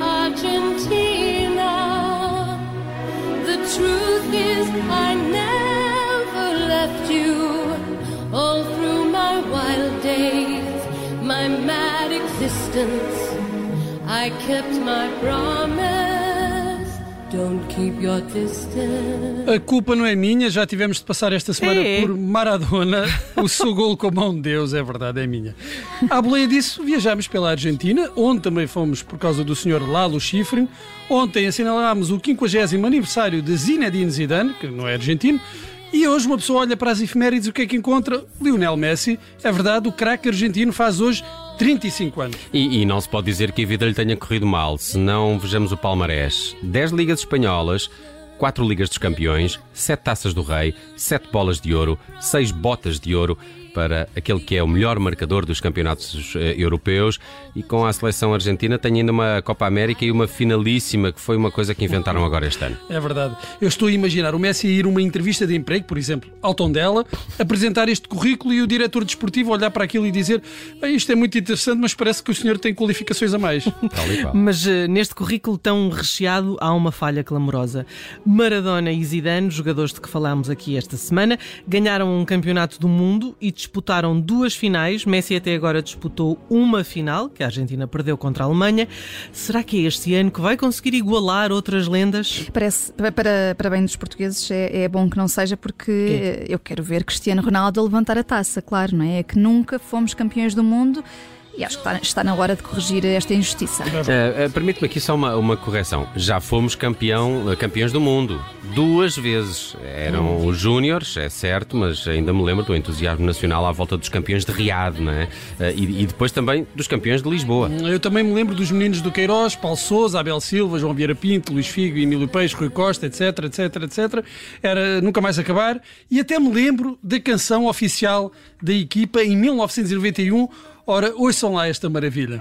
Argentina. The truth is, I never left you. All through my wild days, my mad existence, I kept my promise. A culpa não é minha, já tivemos de passar esta semana É. por Maradona. O seu gol com a mão de Deus, é verdade, é minha. À boleia disso, viajámos pela Argentina, onde também fomos por causa do Sr. Lalo Schifrin. Ontem assinalámos o 50 aniversário de Zinedine Zidane, que não é argentino. E hoje uma pessoa olha para as efemérides e o que é que encontra? Lionel Messi. É verdade, o craque argentino faz hoje 35 anos. E, e não se pode dizer que a vida lhe tenha corrido mal, se não vejamos o palmarés. 10 ligas espanholas, 4 ligas dos campeões, 7 taças do rei, 7 bolas de ouro, 6 botas de ouro para aquele que é o melhor marcador dos campeonatos eh, europeus e com a seleção argentina tem ainda uma Copa América e uma finalíssima que foi uma coisa que inventaram agora este ano. É verdade. Eu estou a imaginar o Messi a ir a uma entrevista de emprego, por exemplo, ao Tondela, apresentar este currículo e o diretor desportivo olhar para aquilo e dizer "Bem, isto é muito interessante, mas parece que o senhor tem qualificações a mais. Tal e qual. Mas eh, neste currículo tão recheado há uma falha clamorosa. Maradona e Zidane, jogadores de que falámos aqui esta semana, ganharam um campeonato do mundo e disputaram duas finais. Messi até agora disputou uma final, que a Argentina perdeu contra a Alemanha. Será que é este ano que vai conseguir igualar outras lendas? Parece, para, para, bem dos portugueses, é, é bom que não seja, porque eh, eu quero ver Cristiano Ronaldo levantar a taça, claro, não é? É que nunca fomos campeões do mundo e acho que está, está na hora de corrigir esta injustiça. Eh, eh, Permite-me aqui só uma, uma correção. Já fomos campeão, eh, campeões do mundo. Duas vezes. Eram os Júniores, é certo, mas ainda me lembro do entusiasmo nacional à volta dos campeões de Riad, não é? E, e depois também dos campeões de Lisboa. Eu também me lembro dos meninos do Queiroz, Paulo Sousa, Abel Silva, João Vieira Pinto, Luís Figo, Emílio Peixe, Rui Costa, etc, etc, etc. Era nunca mais acabar. E até me lembro da canção oficial da equipa em 1991. Ora, ouçam lá esta maravilha.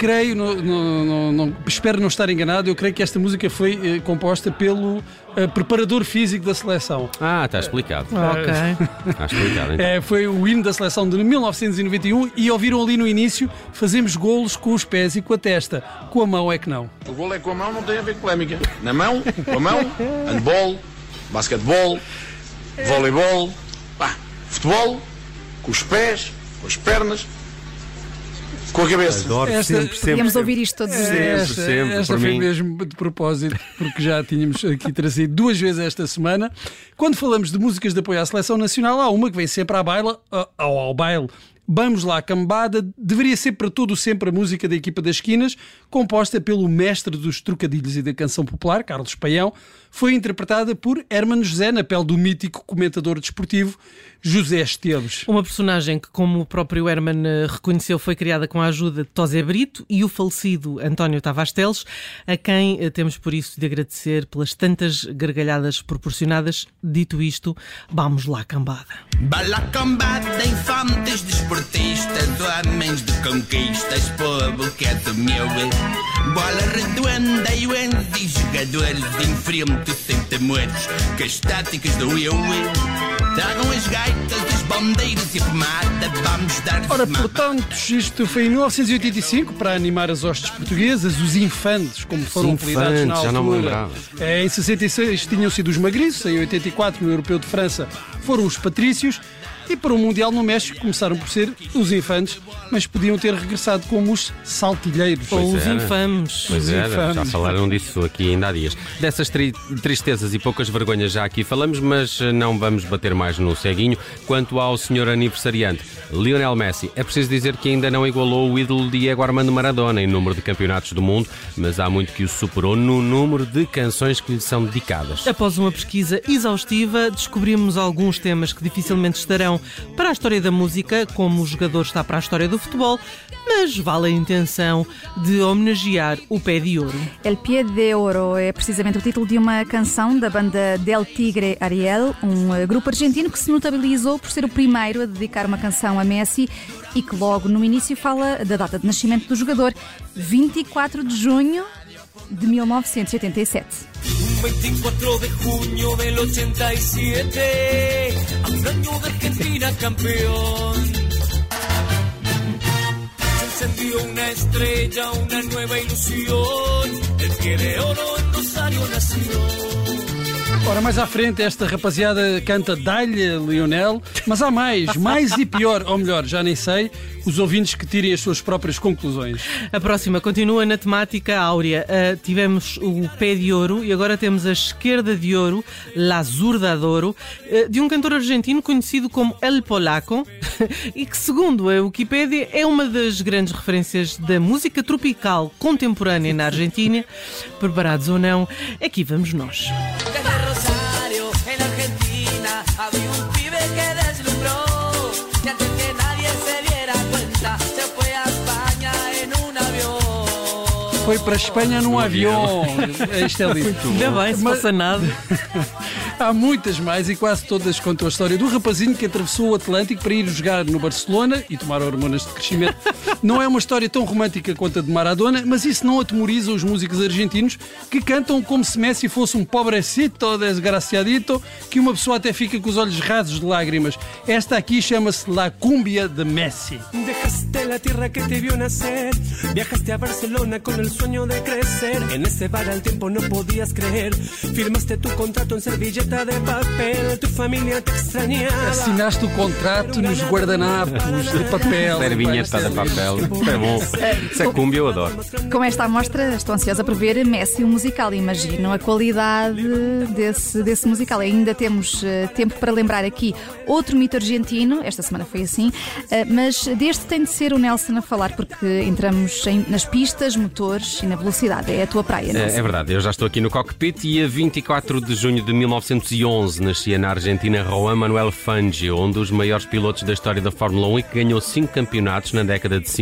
Creio, no- no- no- não- espero não estar enganado, eu creio que esta música foi eh, composta pelo eh, preparador físico da seleção. Ah, está explicado. Ok. Está explicado, então. É, foi o hino da seleção de 1991 e ouviram ali no início: fazemos golos com os pés e com a testa, com a mão é que não. O gol é com a mão, não tem a ver com polémica. Na mão, com a mão, handball, basquetebol, voleibol, pá, futebol, com os pés, com as pernas, com a cabeça. Adoro Esta- sempre, sempre. Podíamos sempre. ouvir isto todos os dias. esta sempre, esta por foi mim. mesmo de propósito, porque já tínhamos aqui trazido duas vezes esta semana. Quando falamos de músicas de apoio à seleção nacional, há uma que vem sempre à baila, ao, ao baile. Vamos lá, cambada, deveria ser para todo o sempre a música da equipa das esquinas, composta pelo mestre dos trocadilhos e da canção popular, Carlos Paião, foi interpretada por Hermano José, na pele do mítico comentador desportivo José Esteves. Uma personagem que, como o próprio Herman eh, reconheceu, foi criada com a ajuda de Tosé Brito e o falecido António Tavares Teles, a quem eh, temos por isso de agradecer pelas tantas gargalhadas proporcionadas. Dito isto, vamos lá, cambada. Bala combate, infantes desportistas, homens de conquistas, povo que é do meu. Bola redonda e e jogadores em frente sem temores, que as táticas do eu. Tragam as gaitas, as bandeiras e a pomada, vamos dar Ora, portanto, isto foi em 1985, para animar as hostes portuguesas, os infantes, como foram Os apelidados na infantes, já não me altura. lembrava. É, em 66 tinham sido os magriços, em 84, no Europeu de França, foram os patrícios. E para o Mundial no México começaram por ser os infantes, mas podiam ter regressado como os saltilheiros. Ou os era. infames. Pois Os é, já infames. falaram disso aqui ainda há dias. Dessas tri- tristezas e poucas vergonhas já aqui falamos, mas eh, não vamos bater mais no ceguinho. Quanto ao senhor aniversariante, Lionel Messi, é preciso dizer que ainda não igualou o ídolo Diego Armando Maradona em número de campeonatos do mundo, mas há muito que o superou no número de canções que lhe são dedicadas. Após uma pesquisa exaustiva, descobrimos alguns temas que dificilmente estarão para a história da música, como o jogador está para a história do futebol, mas vale a intenção de homenagear o pé de ouro. El Pie de Oro é precisamente o título de uma canção da banda Del Tigre Ariel, um eh, grupo argentino que se notabilizou por ser o primeiro a dedicar uma canção a Messi e que logo no início fala da data de nascimento do jogador, 24 de junho de 1987. Un 24 de junio del 87, a un año de Argentina campeón. Se encendió una estrella, una nueva ilusión. El pie de oro en Rosario nació. Ora, mais à frente, esta rapaziada canta Dá-lhe Lionel, mas há mais, mais e pior, ou melhor, já nem sei, os ouvintes que tirem as suas próprias conclusões. A próxima continua na temática áurea. Ah, tivemos o pé de ouro e agora temos a esquerda de ouro, La Zurda de Ouro, ah, de um cantor argentino conhecido como El Polaco e que, segundo a Wikipédia, é uma das grandes referências da música tropical contemporânea na Argentina. Preparados ou não, aqui vamos nós. Había un pibe que deslumbró. Y antes que nadie se diera cuenta, se fue a España en un avión. Foi para a Espanha num avião. Isto é lindo. Ainda bem, se Mas- passa nada. Há muitas mais e quase todas contam a história do rapazinho que atravessou o Atlântico para ir jogar no Barcelona e tomar hormonas de crescimento. Não é uma história tão romântica quanto a de Maradona, mas isso não atemoriza os músicos argentinos que cantam como se Messi fosse um pobrecito desgraciadito que uma pessoa até fica com os olhos rasos de lágrimas. Esta aqui chama-se La Cumbia de Messi. Dejaste la tierra que te vio nacer, viajaste a Barcelona con el sueño de crecer. En ese bar al tiempo no podías creer, firmaste tu contrato en servilleta de papel, tu familia te extrañaba. Assinaste o contrato nos guardanapos de papel. Servinheta de papel. Isto é bom. Isso é cumbia, eu adoro. Com esta amostra, estou ansiosa por ver Messi o musical. Imagino a qualidade desse, desse musical. Ainda temos eh, tempo para lembrar aqui outro mito argentino, esta semana foi assim, eh, mas deste tem de ser o Nelson a falar, porque entramos em- nas pistas, motores e na velocidade. É a tua praia, É, Nelson. é verdade, eu já estou aqui no cockpit e a 24 de junho de 1911 nascia na Argentina Juan Manuel Fangio, um dos maiores pilotos da história da Fórmula 1 e que ganhou 5 campeonatos na década de 50,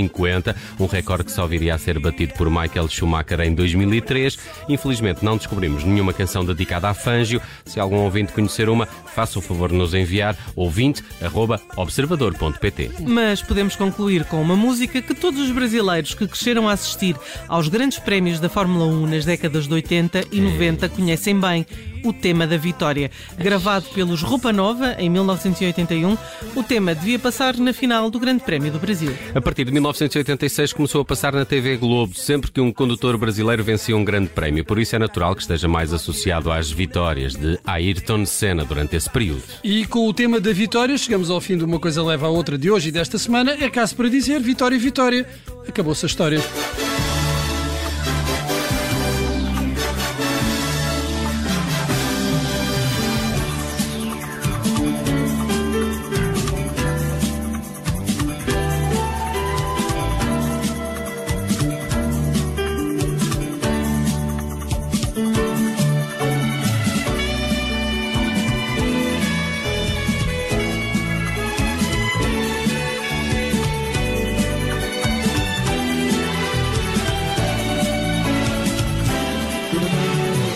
um recorde que só viria a ser batido por Michael Schumacher em 2003. Infelizmente não descobrimos nenhuma canção dedicada a Fangio. Se algum ouvinte conhecer uma, faça o favor de nos enviar ouvinte@observador.pt. Mas podemos concluir com uma música que todos os brasileiros que cresceram a assistir aos grandes prémios da Fórmula 1 nas décadas de 80 e 90 conhecem bem. O tema da vitória. Gravado pelos Roupa Nova em 1981, o tema devia passar na final do Grande Prémio do Brasil. A partir de 1986 começou a passar na TV Globo sempre que um condutor brasileiro vencia um grande prémio. Por isso é natural que esteja mais associado às vitórias de Ayrton Senna durante esse período. E com o tema da vitória, chegamos ao fim de uma coisa leva à outra de hoje e desta semana. É caso para dizer vitória, vitória. Acabou-se a história. Música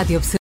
Rádio